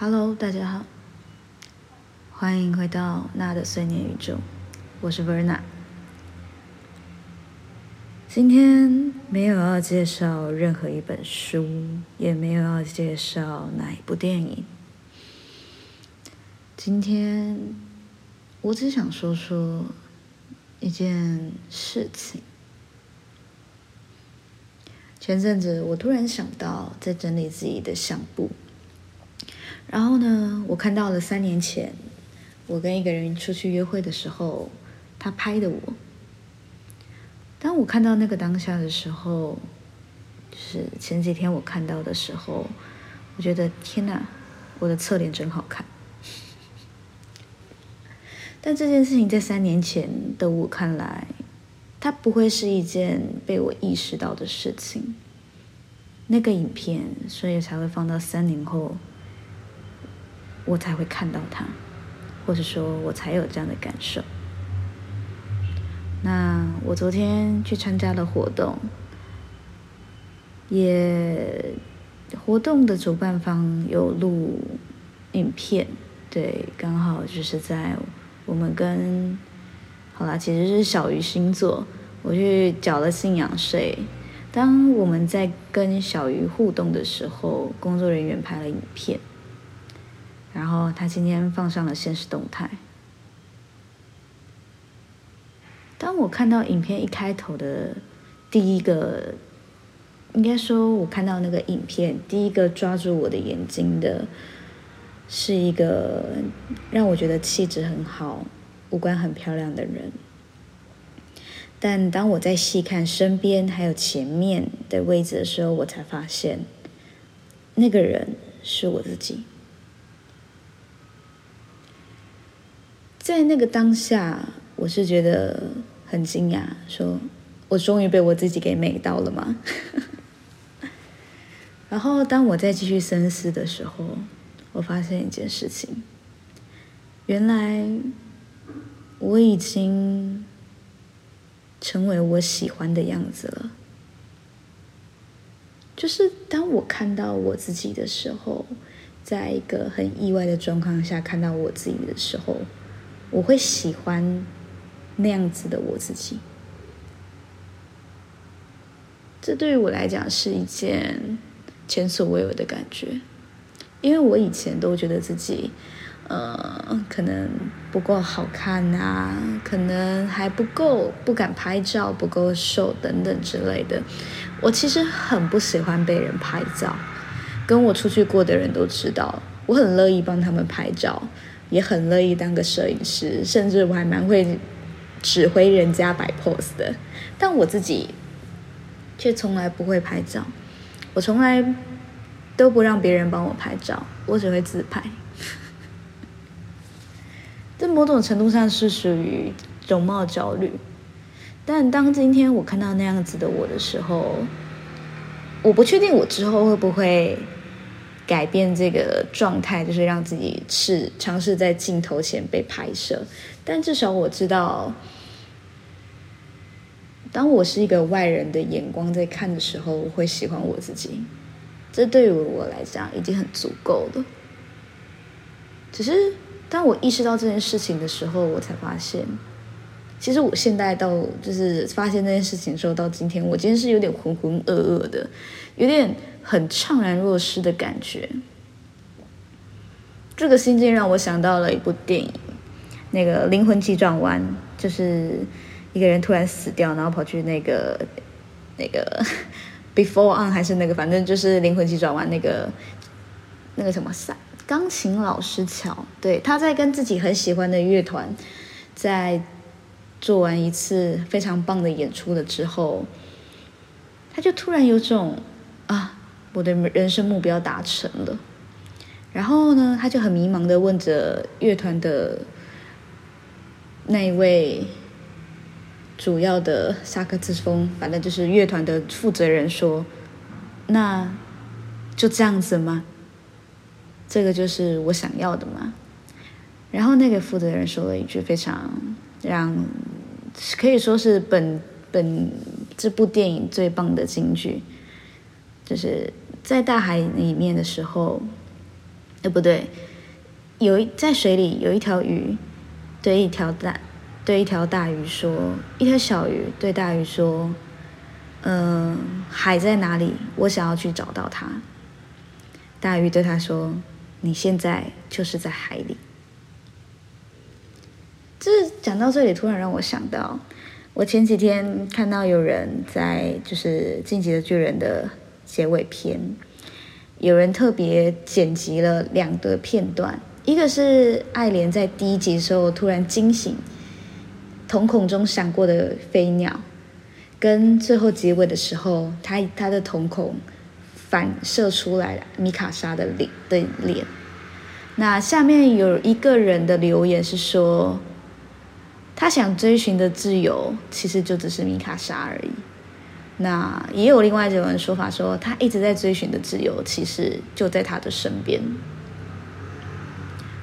Hello，大家好，欢迎回到娜的碎念宇宙，我是 Verna。今天没有要介绍任何一本书，也没有要介绍哪一部电影。今天我只想说说一件事情。前阵子我突然想到，在整理自己的相簿。然后呢，我看到了三年前我跟一个人出去约会的时候，他拍的我。当我看到那个当下的时候，就是前几天我看到的时候，我觉得天哪，我的侧脸真好看。但这件事情在三年前的我看来，它不会是一件被我意识到的事情。那个影片，所以才会放到三年后。我才会看到他，或者说我才有这样的感受。那我昨天去参加了活动，也活动的主办方有录影片，对，刚好就是在我们跟好啦，其实是小鱼星座，我去缴了信仰税。当我们在跟小鱼互动的时候，工作人员拍了影片。然后他今天放上了现实动态。当我看到影片一开头的第一个，应该说，我看到那个影片第一个抓住我的眼睛的，是一个让我觉得气质很好、五官很漂亮的人。但当我在细看身边还有前面的位置的时候，我才发现，那个人是我自己。在那个当下，我是觉得很惊讶，说我终于被我自己给美到了吗？然后当我再继续深思的时候，我发现一件事情，原来我已经成为我喜欢的样子了。就是当我看到我自己的时候，在一个很意外的状况下看到我自己的时候。我会喜欢那样子的我自己，这对于我来讲是一件前所未有的感觉，因为我以前都觉得自己，呃，可能不够好看啊，可能还不够，不敢拍照，不够瘦等等之类的。我其实很不喜欢被人拍照，跟我出去过的人都知道，我很乐意帮他们拍照。也很乐意当个摄影师，甚至我还蛮会指挥人家摆 pose 的，但我自己却从来不会拍照，我从来都不让别人帮我拍照，我只会自拍。这某种程度上是属于容貌焦虑，但当今天我看到那样子的我的时候，我不确定我之后会不会。改变这个状态，就是让自己试尝试在镜头前被拍摄。但至少我知道，当我是一个外人的眼光在看的时候，我会喜欢我自己。这对于我来讲已经很足够了。只是当我意识到这件事情的时候，我才发现，其实我现在到就是发现这件事情的时候，到今天，我今天是有点浑浑噩噩的，有点。很怅然若失的感觉，这个心境让我想到了一部电影，那个《灵魂急转弯》，就是一个人突然死掉，然后跑去那个那个 Before On 还是那个，反正就是《灵魂急转弯》那个那个什么赛钢琴老师乔，对，他在跟自己很喜欢的乐团在做完一次非常棒的演出了之后，他就突然有种啊。我的人生目标达成了，然后呢，他就很迷茫的问着乐团的那一位主要的萨克斯风，反正就是乐团的负责人说：“那就这样子吗？这个就是我想要的吗？”然后那个负责人说了一句非常让可以说是本本这部电影最棒的金句。就是在大海里面的时候，呃，不对，有一在水里有一条鱼，对一条大对一条大鱼说，一条小鱼对大鱼说，嗯，海在哪里？我想要去找到它。大鱼对他说：“你现在就是在海里。”就是讲到这里，突然让我想到，我前几天看到有人在就是《进击的巨人》的结尾篇，有人特别剪辑了两个片段，一个是爱莲在第一集的时候突然惊醒，瞳孔中闪过的飞鸟，跟最后结尾的时候，他他的瞳孔。反射出来米卡莎的脸的脸。那下面有一个人的留言是说，他想追寻的自由其实就只是米卡莎而已。那也有另外一种说法说，他一直在追寻的自由其实就在他的身边。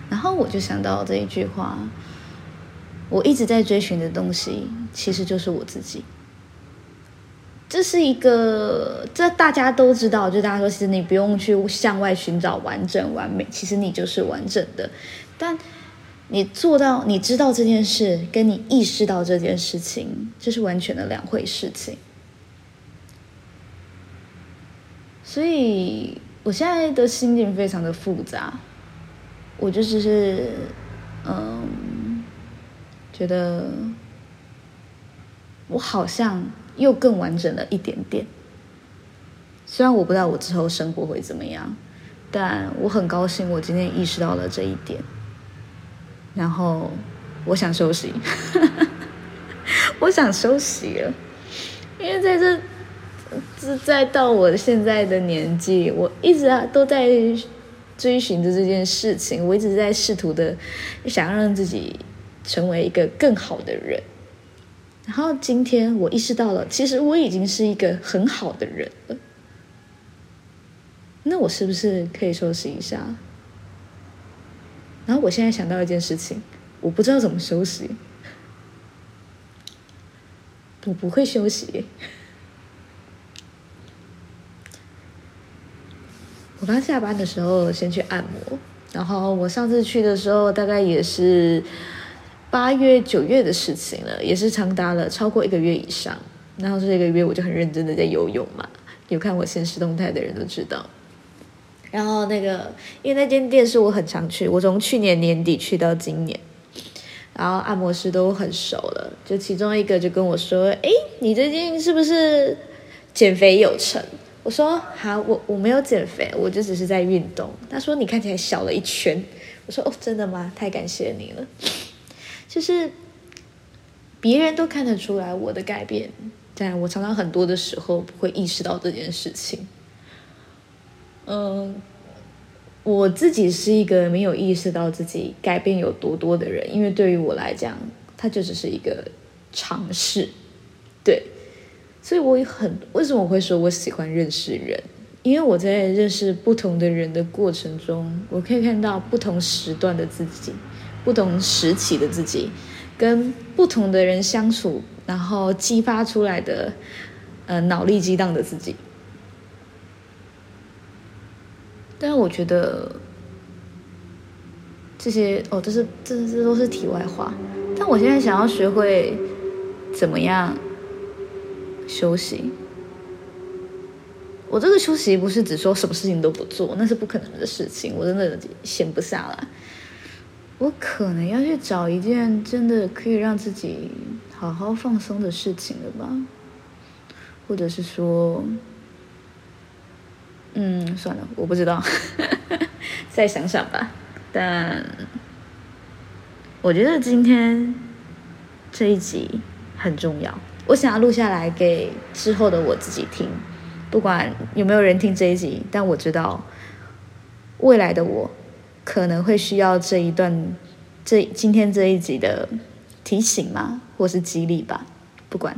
然后我就想到这一句话：我一直在追寻的东西其实就是我自己。这是一个，这大家都知道。就大家说，其实你不用去向外寻找完整完美，其实你就是完整的。但你做到，你知道这件事，跟你意识到这件事情，这是完全的两回事情。所以我现在的心境非常的复杂，我就只是，嗯，觉得我好像。又更完整了一点点。虽然我不知道我之后生活会怎么样，但我很高兴我今天意识到了这一点。然后我想休息，我想休息了，因为在这，这再到我现在的年纪，我一直啊都在追寻着这件事情，我一直在试图的想要让自己成为一个更好的人。然后今天我意识到了，其实我已经是一个很好的人了。那我是不是可以休息一下？然后我现在想到一件事情，我不知道怎么休息。我不会休息。我刚下班的时候先去按摩，然后我上次去的时候大概也是。八月九月的事情了，也是长达了超过一个月以上。然后这一个月我就很认真的在游泳嘛，有看我现实动态的人都知道。然后那个，因为那间店是我很常去，我从去年年底去到今年，然后按摩师都很熟了。就其中一个就跟我说：“哎，你最近是不是减肥有成？”我说：“好，我我没有减肥，我就只是在运动。”他说：“你看起来小了一圈。”我说：“哦，真的吗？太感谢你了。”就是别人都看得出来我的改变，但我常常很多的时候不会意识到这件事情。嗯，我自己是一个没有意识到自己改变有多多的人，因为对于我来讲，它就只是一个尝试。对，所以我也很为什么我会说我喜欢认识人？因为我在认识不同的人的过程中，我可以看到不同时段的自己。不同时期的自己，跟不同的人相处，然后激发出来的，呃，脑力激荡的自己。但是我觉得这些哦，这是这这都是题外话。但我现在想要学会怎么样休息。我这个休息不是只说什么事情都不做，那是不可能的事情。我真的闲不下来。我可能要去找一件真的可以让自己好好放松的事情了吧，或者是说，嗯，算了，我不知道，再想想吧。但我觉得今天这一集很重要，我想要录下来给之后的我自己听，不管有没有人听这一集，但我知道未来的我。可能会需要这一段，这今天这一集的提醒吗，或是激励吧？不管，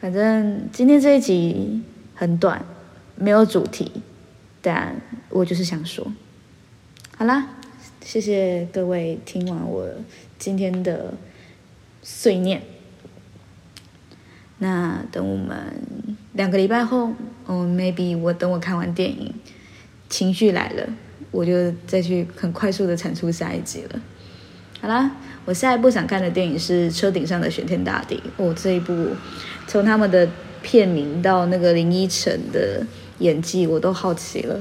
反正今天这一集很短，没有主题，但我就是想说，好啦，谢谢各位听完我今天的碎念。那等我们两个礼拜后，嗯，maybe 我等我看完电影，情绪来了。我就再去很快速的产出下一集了。好啦，我下一部想看的电影是《车顶上的玄天大帝》。哦，这一部从他们的片名到那个林依晨的演技，我都好奇了。